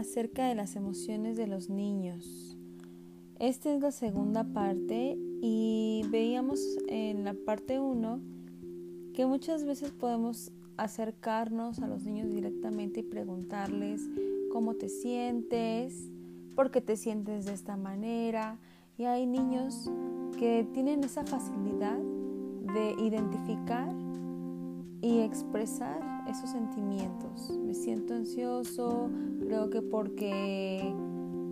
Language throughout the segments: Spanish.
acerca de las emociones de los niños. Esta es la segunda parte y veíamos en la parte 1 que muchas veces podemos acercarnos a los niños directamente y preguntarles cómo te sientes, por qué te sientes de esta manera. Y hay niños que tienen esa facilidad de identificar y expresar esos sentimientos. Me siento ansioso, creo que porque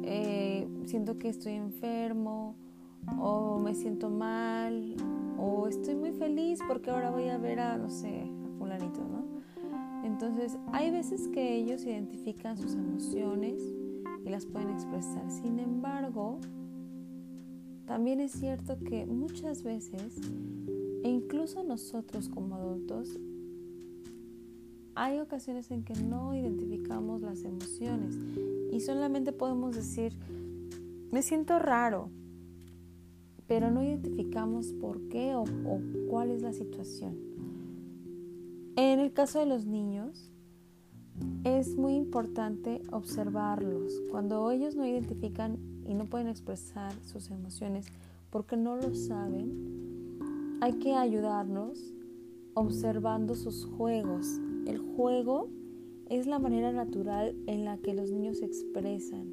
eh, siento que estoy enfermo o me siento mal o estoy muy feliz porque ahora voy a ver a, no sé, a fulanito, ¿no? Entonces, hay veces que ellos identifican sus emociones y las pueden expresar. Sin embargo, también es cierto que muchas veces, e incluso nosotros como adultos, hay ocasiones en que no identificamos las emociones y solamente podemos decir, me siento raro, pero no identificamos por qué o, cuál es la situación. En el caso de los niños, es muy importante observarlos. Cuando ellos no identifican y no pueden expresar sus emociones porque no lo saben, hay que ayudarnos observando sus juegos. El juego es la manera natural en la que los niños se expresan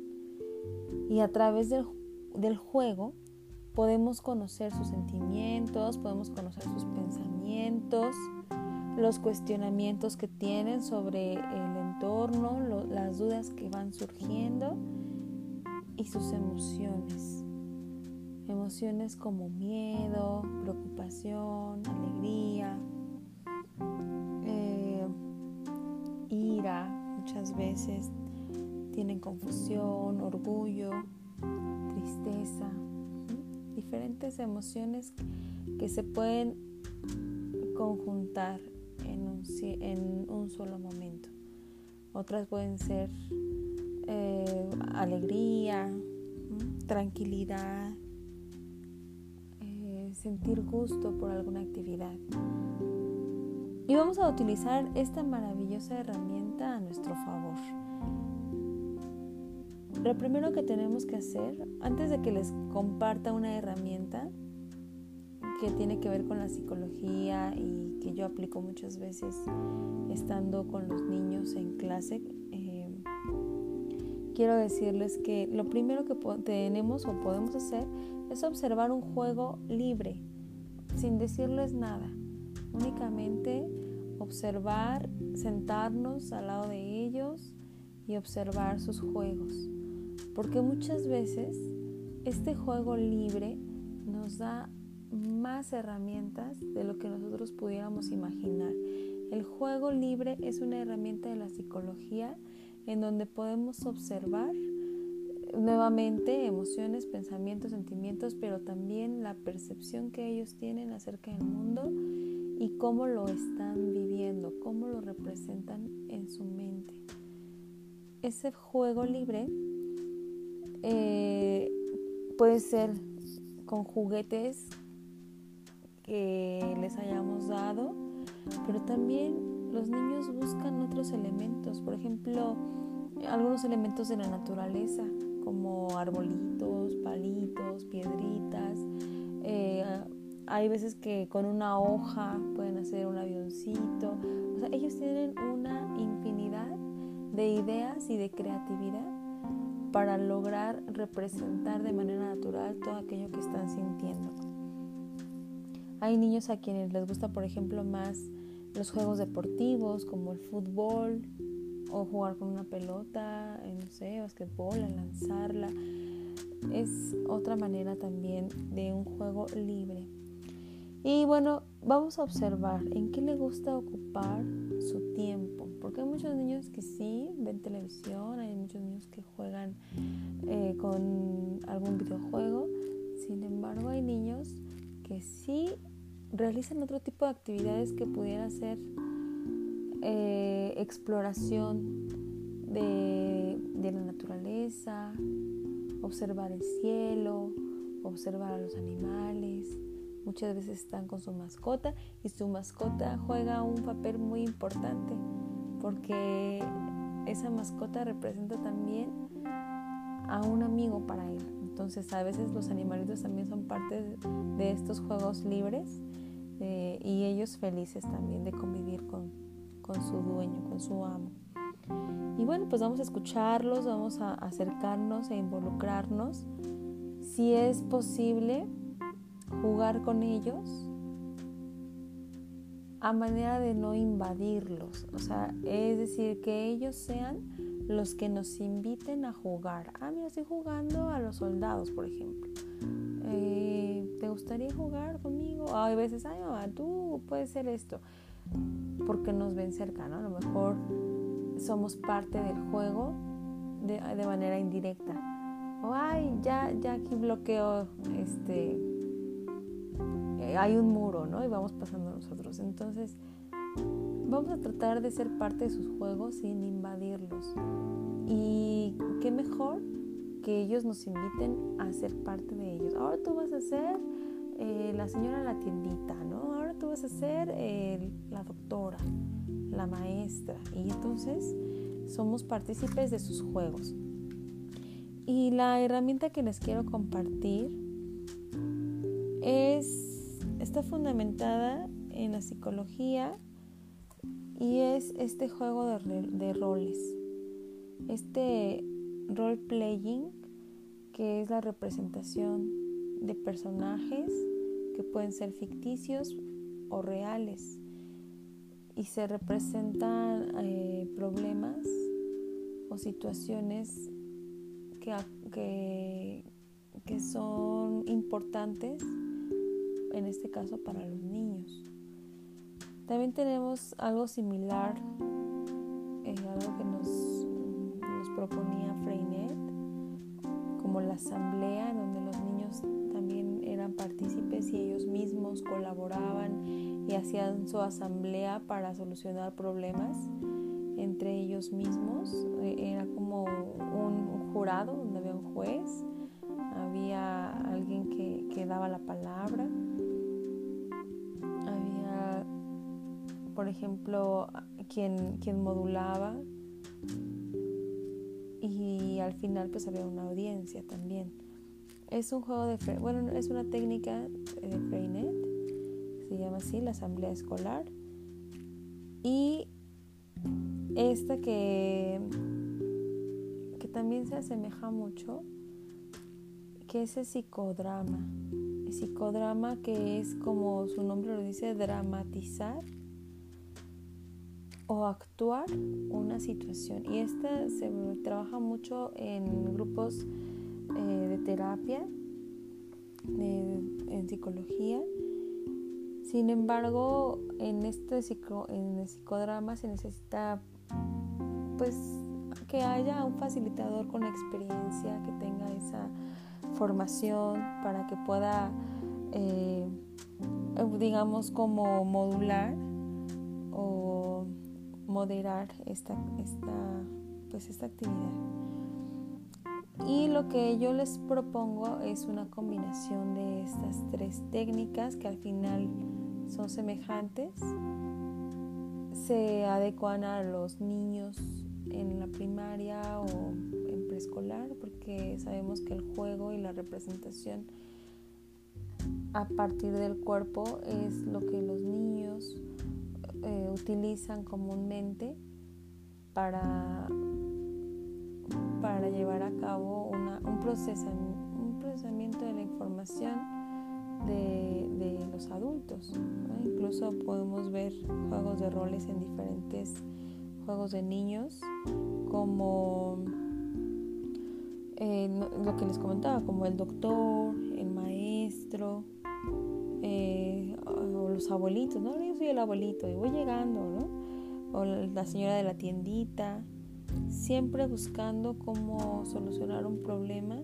y a través del, juego podemos conocer sus sentimientos, podemos conocer sus pensamientos, los cuestionamientos que tienen sobre el entorno, las dudas que van surgiendo y sus emociones. Emociones como miedo, preocupación, alegría, muchas veces tienen confusión, orgullo, tristeza, diferentes emociones que se pueden conjuntar en un, solo momento. Otras pueden ser eh, alegría, tranquilidad, eh, sentir gusto por alguna actividad. Y vamos a utilizar esta maravillosa herramienta a nuestro favor. Lo primero que tenemos que hacer, antes de que les comparta una herramienta, que tiene que ver con la psicología y que yo aplico muchas veces estando con los niños en clase. Eh, quiero decirles que lo primero que tenemos o podemos hacer es observar un juego libre, sin decirles nada. Únicamente observar, sentarnos al lado de ellos y observar sus juegos. Porque muchas veces este juego libre nos da más herramientas de lo que nosotros pudiéramos imaginar. El juego libre es una herramienta de la psicología en donde podemos observar nuevamente emociones, pensamientos, sentimientos, pero también la percepción que ellos tienen acerca del mundo y cómo lo están viviendo, cómo lo representan en su mente. Ese juego libre eh, puede ser con juguetes que les hayamos dado, pero también los niños buscan otros elementos, por ejemplo, algunos elementos de la naturaleza, como arbolitos, palitos, piedritas. Eh, hay veces que con una hoja pueden hacer un avioncito. O sea, ellos tienen una infinidad de ideas y de creatividad para lograr representar de manera natural todo aquello que están sintiendo. Hay niños a quienes les gusta, por ejemplo, más los juegos deportivos como el fútbol o jugar con una pelota, no sé, basquetbol, lanzarla. Es otra manera también de un juego libre. Y bueno, vamos a observar en qué le gusta ocupar su tiempo, porque hay muchos niños que sí ven televisión, hay muchos niños que juegan eh, con algún videojuego, sin embargo hay niños que sí realizan otro tipo de actividades que pudiera ser eh, exploración de, de la naturaleza, observar el cielo, observar a los animales. Muchas veces están con su mascota y su mascota juega un papel muy importante porque esa mascota representa también a un amigo para él. Entonces a veces los animalitos también son parte de estos juegos libres eh, y ellos felices también de convivir con, con su dueño, con su amo. Y bueno, pues vamos a escucharlos, vamos a acercarnos e involucrarnos. Si es posible, jugar con ellos a manera de no invadirlos. O sea, es decir, que ellos sean los que nos inviten a jugar. Ah, mira, estoy jugando a los soldados, por ejemplo. Eh, ¿Te gustaría jugar conmigo? hay veces, ay, mamá, tú puedes ser esto. Porque nos ven cerca, ¿no? A lo mejor somos parte del juego de, de manera indirecta. O, ay, ya, ya aquí bloqueo este hay un muro, ¿no? Y vamos pasando nosotros. Entonces, vamos a tratar de ser parte de sus juegos sin invadirlos. Y qué mejor que ellos nos inviten a ser parte de ellos. Ahora tú vas a ser eh, la señora de la tiendita, ¿no? Ahora tú vas a ser eh, la doctora, la maestra. Y entonces somos partícipes de sus juegos. Y la herramienta que les quiero compartir es está fundamentada en la psicología y es este juego de, roles. Este role playing que es la representación de personajes que pueden ser ficticios o reales y se representan eh, problemas o situaciones que, que son importantes en este caso para los niños. También tenemos algo similar, eh, algo que nos, proponía Freinet, como la asamblea, en donde los niños también eran partícipes y ellos mismos colaboraban y hacían su asamblea para solucionar problemas entre ellos mismos. Eh, era como un, jurado donde había un juez, había alguien que daba la palabra por ejemplo, quien, quien modulaba y al final pues había una audiencia también. Es un juego de, bueno, es una técnica de Freinet, se llama así, la asamblea escolar. Y esta que, que también se asemeja mucho, que es el psicodrama. El psicodrama que es como su nombre lo dice, dramatizar o actuar una situación. Y esta se trabaja mucho en grupos eh, de terapia, en psicología. Sin embargo, en este en el psicodrama se necesita pues que haya un facilitador con experiencia, que tenga esa formación para que pueda, eh, digamos, como modular moderar esta, esta, pues esta actividad. Y lo que yo les propongo es una combinación de estas tres técnicas que al final son semejantes, se adecuan a los niños en la primaria o en preescolar porque sabemos que el juego y la representación a partir del cuerpo es lo que los niños eh, utilizan comúnmente para, para llevar a cabo un, procesamiento, un procesamiento de la información de, los adultos. Incluso podemos ver juegos de roles en diferentes juegos de niños, como eh, lo que les comentaba, como el doctor, el maestro, los abuelitos, ¿no? Yo soy el abuelito y voy llegando, ¿no? O la señora de la tiendita, siempre buscando cómo solucionar un problema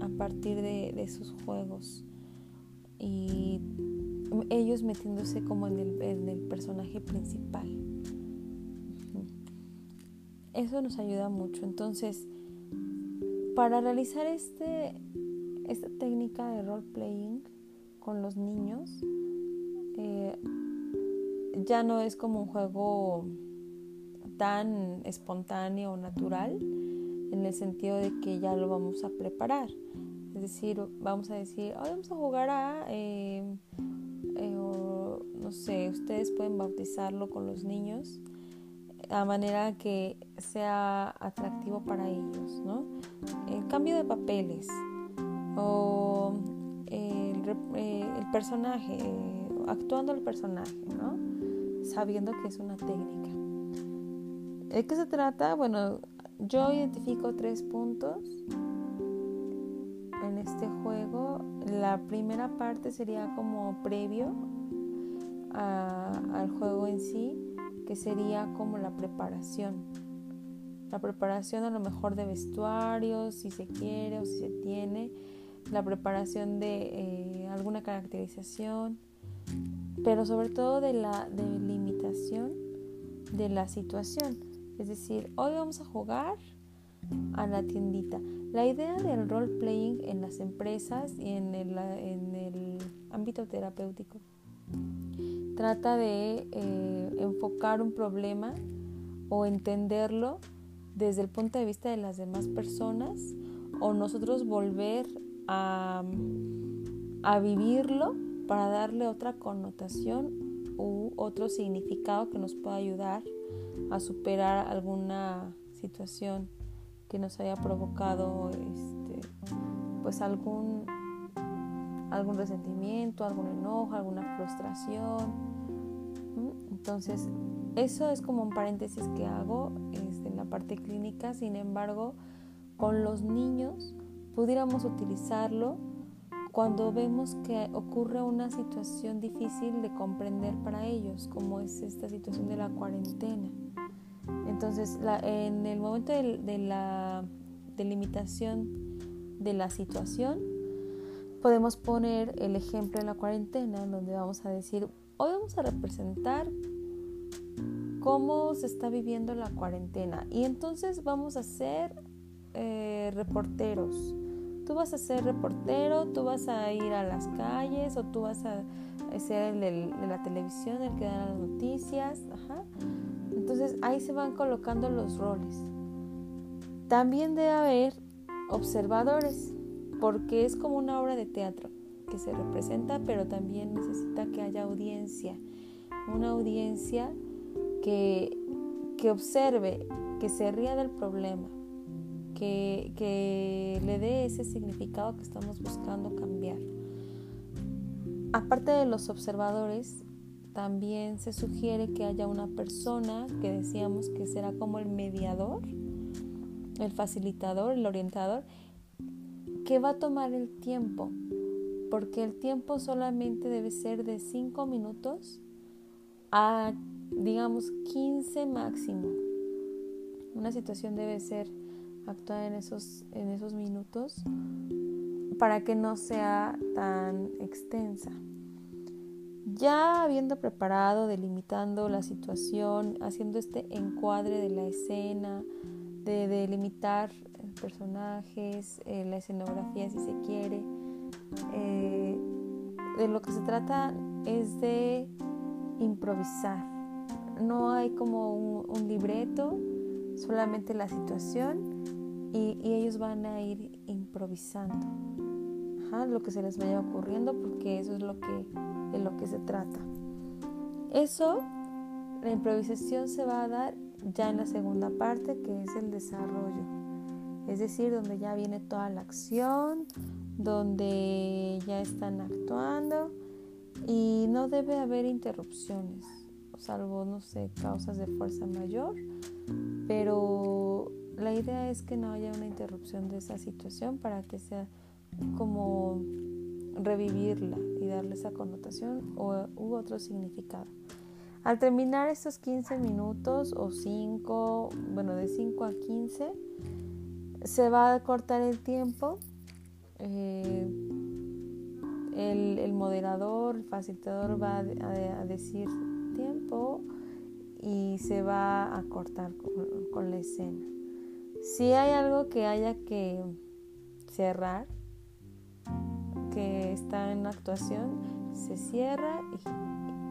a partir de, sus juegos y ellos metiéndose como en el, en el personaje principal. Eso nos ayuda mucho. Entonces, para realizar este, esta técnica de role playing, con los niños eh, ya no es como un juego tan espontáneo o natural en el sentido de que ya lo vamos a preparar. Es decir, vamos a decir, hoy vamos a jugar a, eh, eh, no sé, ustedes pueden bautizarlo con los niños a manera que sea atractivo para ellos, ¿no? El cambio de papeles o el, el personaje, actuando el personaje, ¿no? Sabiendo que es una técnica. ¿De qué se trata? Bueno, yo identifico tres puntos en este juego. La primera parte sería como previo al juego en sí, que sería como la preparación. La preparación a lo mejor de vestuario, si se quiere o si se tiene. La preparación de eh, alguna caracterización, pero sobre todo de la delimitación de la situación es decir, hoy vamos a jugar a la tiendita. La idea del role playing en las empresas y en el, en el ámbito terapéutico trata de eh, enfocar un problema o entenderlo desde el punto de vista de las demás personas o nosotros volver a, a vivirlo para darle otra connotación u otro significado que nos pueda ayudar a superar alguna situación que nos haya provocado este, pues algún algún resentimiento, algún enojo, alguna frustración. Entonces, eso es como un paréntesis que hago este, en la parte clínica. Sin embargo, con los niños pudiéramos utilizarlo cuando vemos que ocurre una situación difícil de comprender para ellos, como es esta situación de la cuarentena. Entonces, en el momento de, la delimitación de la situación, podemos poner el ejemplo de la cuarentena, donde vamos a decir, hoy vamos a representar cómo se está viviendo la cuarentena. Y entonces vamos a ser eh, reporteros. Tú vas a ser reportero, tú vas a ir a las calles o tú vas a ser el de la televisión, el que da las noticias. Ajá. Entonces ahí se van colocando los roles. También debe haber observadores, porque es como una obra de teatro que se representa, pero también necesita que haya audiencia. Una audiencia que, que observe, que se ría del problema, que, le dé ese significado que estamos buscando cambiar. Aparte de los observadores, también se sugiere que haya una persona que decíamos que será como el mediador, el facilitador, el orientador, que va a tomar el tiempo, porque el tiempo solamente debe ser de 5 minutos a, digamos, 15 máximo. Una situación debe ser actuada en esos, en esos minutos para que no sea tan extensa. Ya habiendo preparado, delimitando la situación, haciendo este encuadre de la escena, de delimitar personajes, eh, la escenografía si se quiere, eh, de lo que se trata es de improvisar. No hay como un, libreto, solamente la situación y, y, ellos van a ir improvisando lo que se les vaya ocurriendo porque eso es lo que de lo que se trata. Eso, la improvisación se va a dar ya en la segunda parte, que es el desarrollo. Es decir, donde ya viene toda la acción, donde ya están actuando y no debe haber interrupciones, salvo, no sé, causas de fuerza mayor, pero la idea es que no haya una interrupción de esa situación para que sea como revivirla y darle esa connotación o, u otro significado. Al terminar estos 15 minutos o 5, bueno, de 5 a 15, se va a cortar el tiempo. Eh, el, moderador, el facilitador va a, decir tiempo y se va a cortar con la escena. Si hay algo que haya que cerrar, que está en actuación se cierra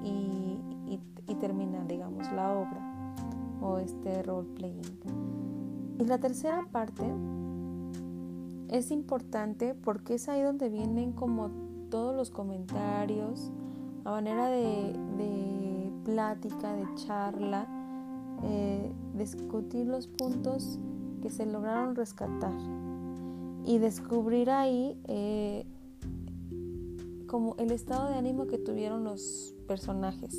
y, termina, digamos, la obra. o este role playing. Y la tercera parte es importante porque es ahí donde vienen como todos los comentarios, a manera de, plática, de charla, eh, discutir los puntos que se lograron rescatar y descubrir ahí eh, como el estado de ánimo que tuvieron los personajes.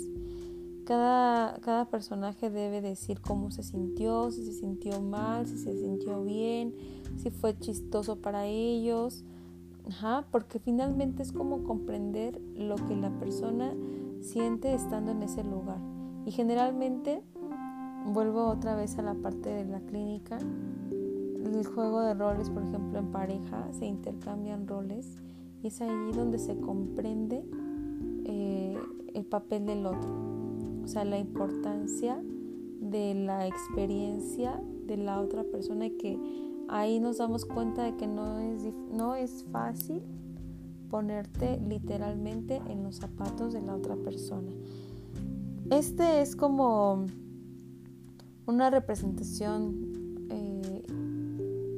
Cada, cada, personaje debe decir cómo se sintió, si se sintió mal, si se sintió bien, si fue chistoso para ellos, Ajá, porque finalmente es como comprender lo que la persona siente estando en ese lugar. Y generalmente, vuelvo otra vez a la parte de la clínica, el juego de roles, por ejemplo, en pareja, se intercambian roles y es ahí donde se comprende eh, el papel del otro. O sea, la importancia de la experiencia de la otra persona y que ahí nos damos cuenta de que no es, no es fácil ponerte literalmente en los zapatos de la otra persona. Este es como una representación eh,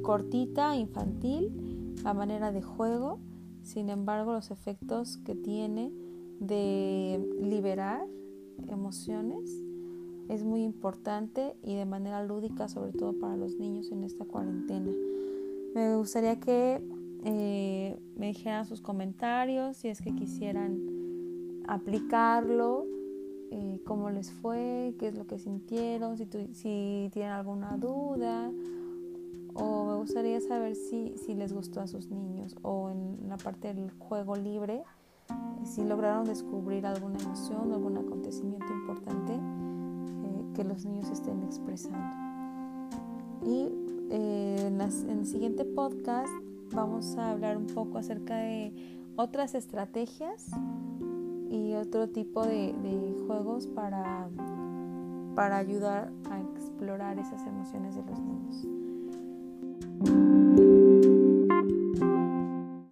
cortita, infantil, a manera de juego. Sin embargo, los efectos que tiene de liberar emociones es muy importante y de manera lúdica, sobre todo para los niños en esta cuarentena. Me gustaría que eh, me dijeran sus comentarios, si es que quisieran aplicarlo, eh, cómo les fue, qué es lo que sintieron, si, si tienen alguna duda, o me gustaría saber si, si les gustó a sus niños, o en la parte del juego libre, si lograron descubrir alguna emoción, algún acontecimiento importante que los niños estén expresando. Y eh, en, el siguiente podcast vamos a hablar un poco acerca de otras estrategias y otro tipo de, juegos para, para ayudar a explorar esas emociones de los niños.